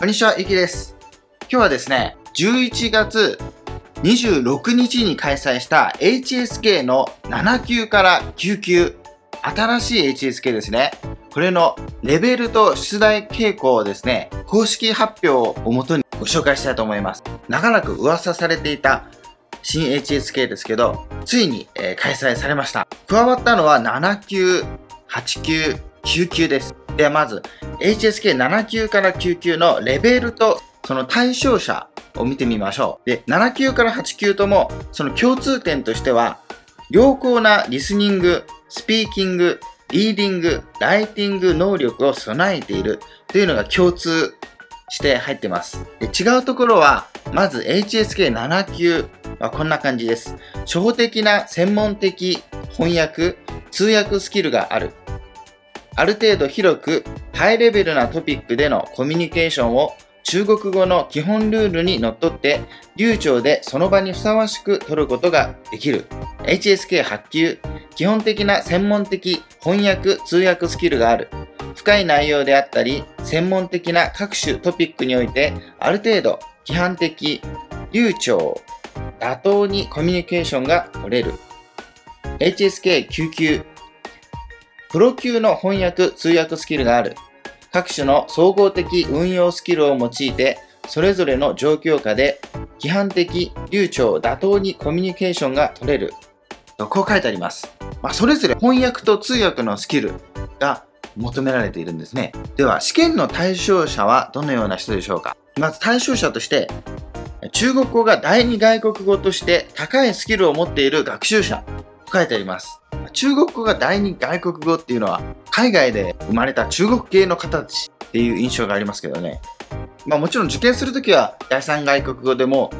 こんにちは、ゆきです。今日はですね、11月26日に開催した HSK の7級から9級、新しい HSK ですね。これのレベルと出題傾向をですね、公式発表をもとにご紹介したいと思います。長らく噂されていた新 HSK ですけど、ついに、え開催されました。加わったのは7級、8級、9級です。ではまず、HSK7 級から9級のレベルとその対象者を見てみましょう。で、7級から8級ともその共通点としては、良好なリスニング、スピーキング、リーディング、ライティング能力を備えているというのが共通して入ってます。で違うところは、まず HSK7 級はこんな感じです。初歩的な専門的翻訳、通訳スキルがある。ある程度広くハイレベルなトピックでのコミュニケーションを中国語の基本ルールにのっとって流暢でその場にふさわしく取ることができる。HSK8 級基本的な専門的翻訳通訳スキルがある。深い内容であったり専門的な各種トピックにおいてある程度規範的流暢妥当にコミュニケーションが取れる。HSK9 級プロ級の翻訳通訳スキルがある。各種の総合的運用スキルを用いてそれぞれの状況下で規範的流暢妥当にコミュニケーションが取れる。とこう書いてあります、まあ、それぞれ翻訳と通訳のスキルが求められているんですね。では試験の対象者はどのような人でしょうか。まず対象者として中国語が第二外国語として高いスキルを持っている学習者。と書いてあります。中国語が第二外国語っていうのは海外で生まれた中国系の方たちっていう印象がありますけどね。まあもちろん受験するときは第三外国語でも、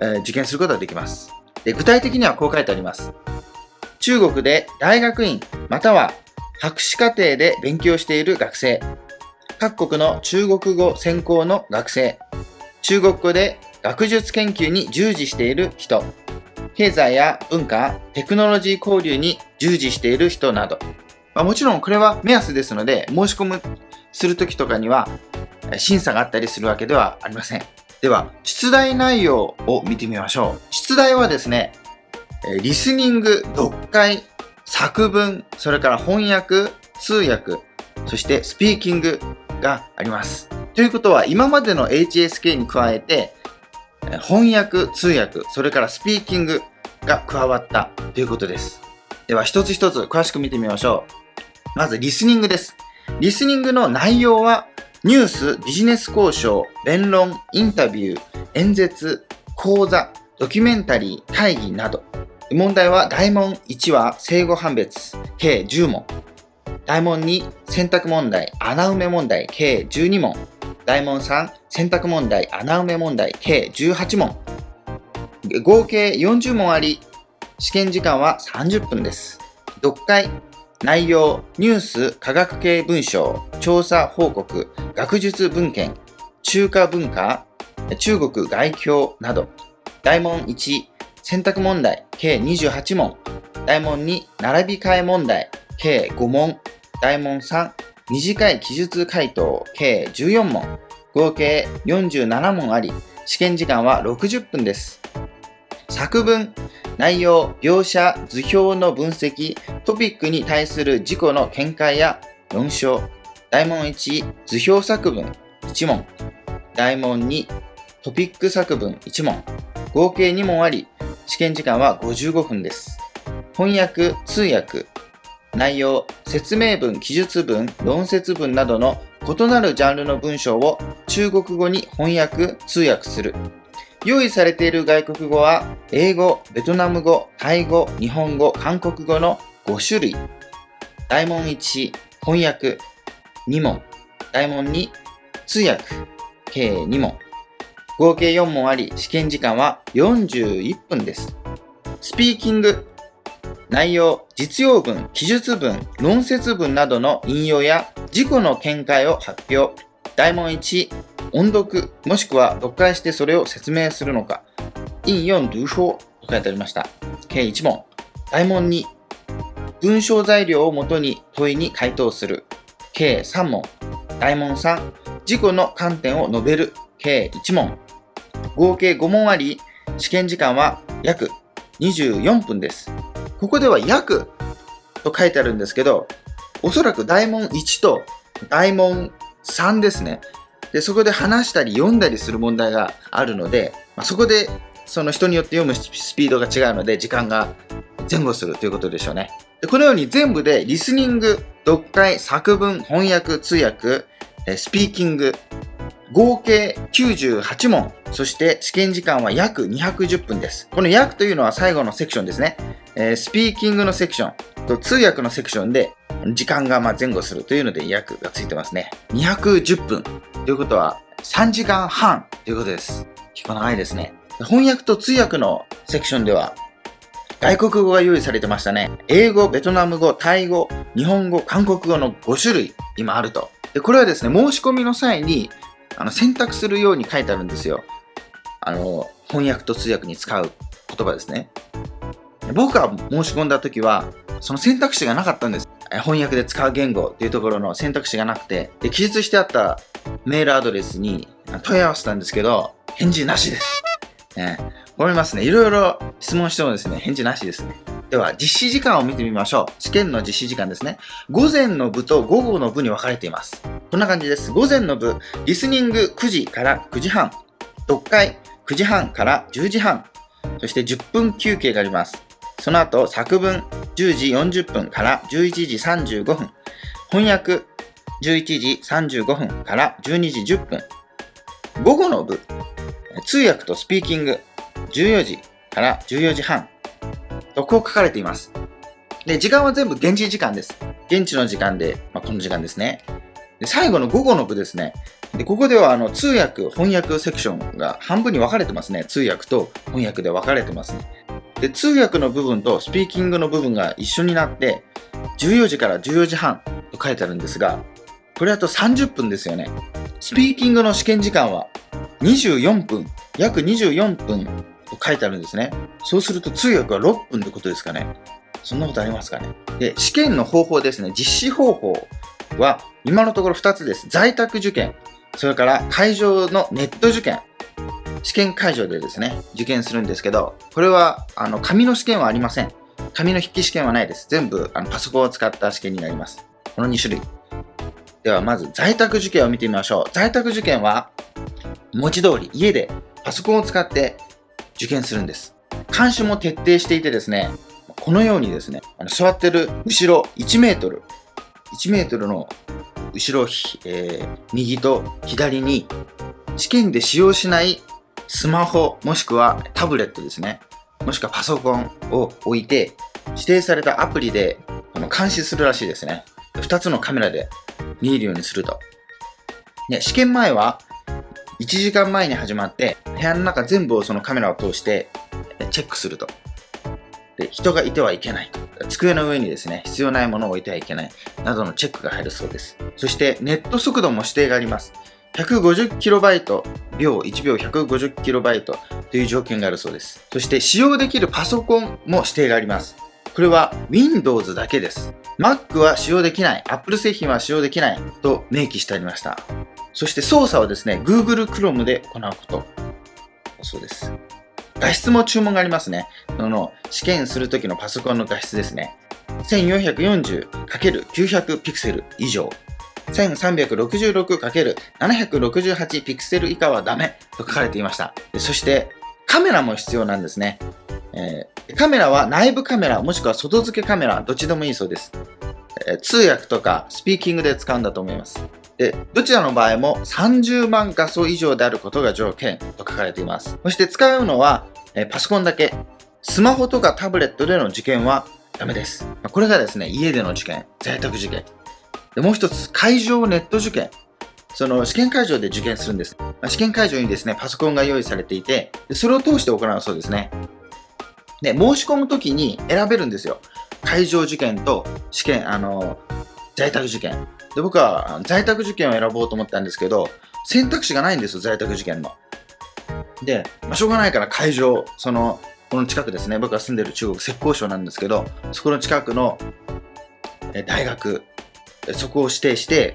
えー受験することができますで。具体的にはこう書いてあります。中国で大学院または博士課程で勉強している学生。各国の中国語専攻の学生。中国語で学術研究に従事している人。経済や文化、テクノロジー交流に従事している人など。まあ、もちろんこれは目安ですので、申し込むするときとかには審査があったりするわけではありません。では、出題内容を見てみましょう。出題はですね、リスニング、読解、作文、それから翻訳、通訳、そしてスピーキングがあります。ということは、今までの HSK に加えて、翻訳、通訳、それからスピーキングが加わったということです。では、一つ一つ詳しく見てみましょう。まず、リスニングです。リスニングの内容は、ニュース、ビジネス交渉、弁論、インタビュー、演説、講座、ドキュメンタリー、会議など。問題は大問1は正誤判別、計10問。大問2、選択問題、穴埋め問題、計12問。大問3、選択問題、穴埋め問題、計18問。合計40問あり、試験時間は30分です。読解、内容、ニュース、科学系文章、調査報告、学術文献、中華文化、中国外交など。大問1、選択問題、計28問。大問2、並び替え問題、計5問。大問3、短い記述回答、計14問。合計47問あり、試験時間は60分です。作文、内容、描写、図表の分析、トピックに対する自己の見解や論証。大問1、図表作文1問。大問2、トピック作文1問。合計2問あり、試験時間は55分です。翻訳、通訳、内容、説明文、記述文、論説文などの異なるジャンルの文章を中国語に翻訳、通訳する。用意されている外国語は、英語、ベトナム語、タイ語、日本語、韓国語の5種類。大問1、翻訳、2問。大問2、通訳、計2問。合計4問あり、試験時間は41分です。スピーキング。内容、実用文、記述文、論説文などの引用や自己の見解を発表。大問1、音読、もしくは読解してそれを説明するのか。引用读書と書いてありました。計1問。大問2、文章材料をもとに問いに回答する。計3問。大問3、自己の観点を述べる計1問。合計5問あり、試験時間は約24分です。ここでは約と書いてあるんですけど、おそらく大問1と大問3ですね。で、そこで話したり読んだりする問題があるので、まあ、そこでその人によって読むスピードが違うので、時間が前後するということでしょうね。でこのように全部でリスニング、読解、作文、翻訳、通訳、スピーキング、合計98問、そして試験時間は約210分です。この約というのは最後のセクションですね。えー、スピーキングのセクションと通訳のセクションで時間がま前後するというので約がついてますね。210分ということは3時間半ということです。結構長いですね。翻訳と通訳のセクションでは外国語が用意されてましたね。英語、ベトナム語、タイ語、日本語、韓国語の5種類今あると。でこれはですね、申し込みの際にあの選択するように書いてあるんですよ。あの、翻訳と通訳に使う言葉ですね。僕が申し込んだ時は、その選択肢がなかったんです。翻訳で使う言語っていうところの選択肢がなくて、で、記述してあったメールアドレスに問い合わせたんですけど、返事なしです。ね、思いますね。いろいろ質問してもですね、返事なしですね。では、実施時間を見てみましょう。試験の実施時間ですね。午前の部と午後の部に分かれています。こんな感じです。午前の部、リスニング9時から9時半、読解9時半から10時半、そして10分休憩があります。その後、作文10時40分から11時35分、翻訳11時35分から12時10分、午後の部、通訳とスピーキング14時から14時半とこう書かれています。で、時間は全部現地時間です。現地の時間で、まあ、この時間ですね。で、最後の午後の部ですね。で、ここではあの通訳、翻訳セクションが半分に分かれてますね。通訳と翻訳で分かれてますね。で、通訳の部分とスピーキングの部分が一緒になって、14時から14時半と書いてあるんですが、これだと30分ですよね。スピーキングの試験時間は24分、約24分と書いてあるんですね。そうすると通訳は6分ってことですかね。そんなことありますかね。で、試験の方法ですね。実施方法は今のところ2つです。在宅受験、それから会場のネット受験。試験会場でですね、受験するんですけど、これは、あの、紙の試験はありません。紙の筆記試験はないです。全部、あの、パソコンを使った試験になります。この2種類。では、まず、在宅受験を見てみましょう。在宅受験は、文字通り家でパソコンを使って受験するんです。監視も徹底していてですね、このようにですね、あの座ってる後ろ1メートル、1メートルの後ろ、えー、右と左に試験で使用しないスマホもしくはタブレットですね、もしくはパソコンを置いて指定されたアプリでこの監視するらしいですね。2つのカメラで見えるようにすると。ね、試験前は1時間前に始まって、部屋の中全部をそのカメラを通してチェックすると。で、人がいてはいけないと。机の上にですね、必要ないものを置いてはいけない。などのチェックが入るそうです。そして、ネット速度も指定があります。150kB 秒、1秒 150kB という条件があるそうです。そして、使用できるパソコンも指定があります。これは Windows だけです。Mac は使用できない、Apple 製品は使用できないと明記してありました。そして操作はですね、Google Chrome で行うこと。そうです。画質も注文がありますね。その試験するときのパソコンの画質ですね。1440×900 ピクセル以上。1366×768 ピクセル以下はダメと書かれていました。そしてカメラも必要なんですね。えー、カメラは内部カメラもしくは外付けカメラどっちでもいいそうです。えー、通訳とかスピーキングで使うんだと思います。で、どちらの場合も30万画素以上であることが条件と書かれています。そして使うのは、えパソコンだけ。スマホとかタブレットでの受験はダメです。これがですね、家での受験、在宅受験。でもう一つ、会場ネット受験。その試験会場で受験するんです。試験会場にですね、パソコンが用意されていて、それを通して行うそうですね。で、申し込むときに選べるんですよ。会場受験と試験、あの、在宅受験。で、僕は在宅受験を選ぼうと思ったんですけど、選択肢がないんですよ、在宅受験の。で、まあ、しょうがないから会場、その、この近くですね、僕が住んでる中国浙江省なんですけど、そこの近くの大学、そこを指定して、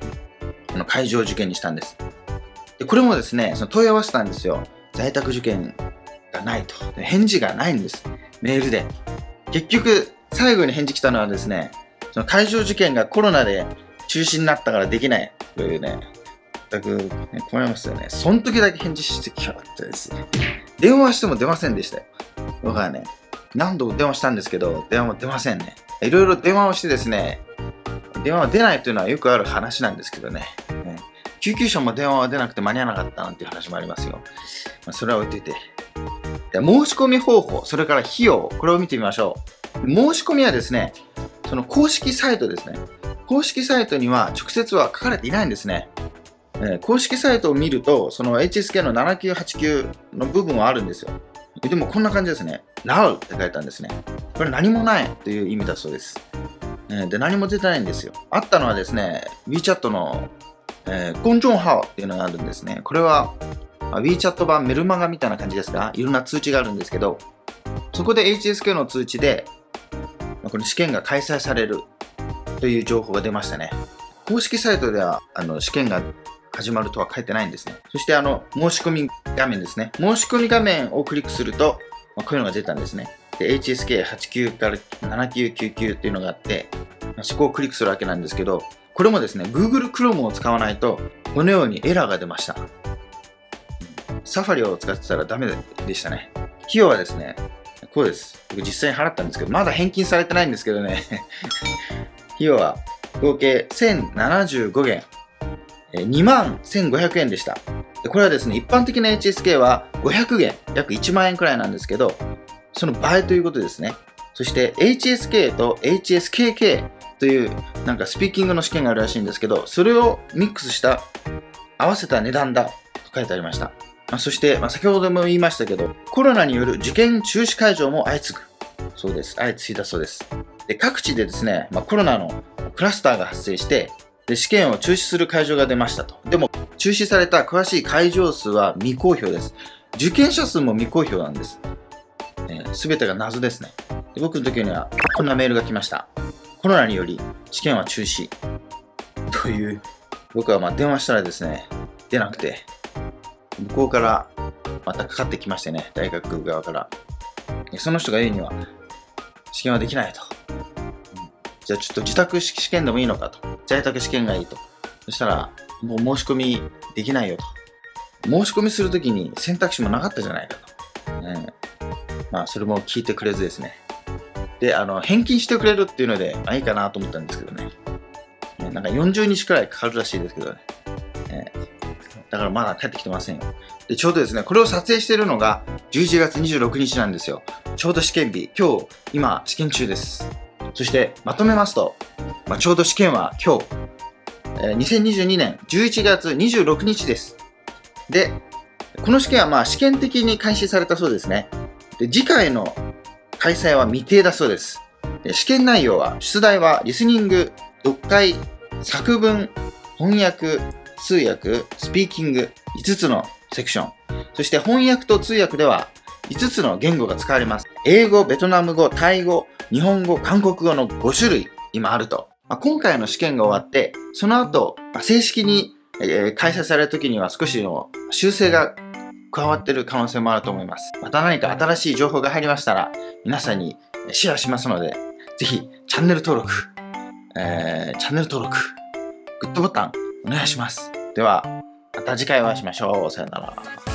この会場受験にしたんです。でこれもですね、その問い合わせたんですよ。在宅受験がないと。返事がないんです。メールで。結局、最後に返事来たのはですね、その会場受験がコロナで中止になったからできないというね、全く、ね、困りますよね。その時だけ返事してきやがったですね。電話しても出ませんでしたよ。僕はね、何度も電話したんですけど、電話も出ませんね。いろいろ電話をしてですね、電話は出ないというのはよくある話なんですけどね。ね救急車も電話は出なくて間に合わなかったなんていう話もありますよ。まあ、それは置いといて。で申し込み方法、それから費用、これを見てみましょう。申し込みはですね、その公式サイトですね。公式サイトには直接は書かれていないんですね。え、公式サイトを見ると、その HSK の7989の部分はあるんですよ。でもこんな感じですね。Now って書いたんですね。これ何もないという意味だそうです。えー、で、何も出てないんですよ。あったのはですね、WeChat の、えー、コンジョンハオっていうのがあるんですね。これは、WeChat 版メルマガみたいな感じですが、いろんな通知があるんですけど、そこで HSK の通知で、この試験が開催されるという情報が出ましたね。公式サイトではあの試験が始まるとは書いてないんですね。そしてあの申し込み画面ですね。申し込み画面をクリックすると、まあ、こういうのが出たんですね。で、HSK89 から7999っていうのがあって、まあ、そこをクリックするわけなんですけど、これもですね、Google Chrome を使わないと、このようにエラーが出ました。サファリを使ってたらダメでしたね。費用はですね、こうです。僕実際に払ったんですけど、まだ返金されてないんですけどね。費用は合計1075元。2万1500円でした。これはですね、一般的な HSK は500元、約1万円くらいなんですけど、その倍ということですね。そして HSK と HSKK というなんかスピーキングの試験があるらしいんですけど、それをミックスした合わせた値段だと書いてありました。そして、まあ、先ほども言いましたけど、コロナによる受験中止会場も相次ぐ。そうです。相次いだそうです。で各地でですね、まあ、コロナのクラスターが発生して、で試験を中止する会場が出ましたと。でも、中止された詳しい会場数は未公表です。受験者数も未公表なんです。す、べ、てが謎ですねで。僕の時にはこんなメールが来ました。コロナにより試験は中止。という、僕はま電話したらですね、出なくて、向こうからまたかかってきましてね、大学側から。その人が言うには、試験はできないと。じゃあちょっと自宅試験でもいいのかと。在宅試験がいいと。そしたら、もう申し込みできないよと。申し込みするときに選択肢もなかったじゃないかと。ね、まあ、それも聞いてくれずですね。で、あの、返金してくれるっていうので、まあいいかなと思ったんですけどね。なんか40日くらいかかるらしいですけど。ねだからまだ帰ってきてませんよ。で、ちょうどですね、これを撮影しているのが11月26日なんですよ。ちょうど試験日。今日、今、試験中です。そして、まとめますと、まあ、ちょうど試験は今日、えー、2022年11月26日です。で、この試験はまあ試験的に開始されたそうですね。で次回の開催は未定だそうです。で試験内容は、出題はリスニング、読解、作文、翻訳、通訳、スピーキング、5つのセクション。そして翻訳と通訳では5つの言語が使われます。英語、ベトナム語、タイ語、日本語、韓国語の5種類今あると。まあ、今回の試験が終わって、その後、まあ、正式に、えー、開催される時には少しの修正が加わっている可能性もあると思います。また何か新しい情報が入りましたら、皆さんにシェアしますので、ぜひチャンネル登録、えー、チャンネル登録、グッドボタンお願いします。では、また次回お会いしましょう。さよなら。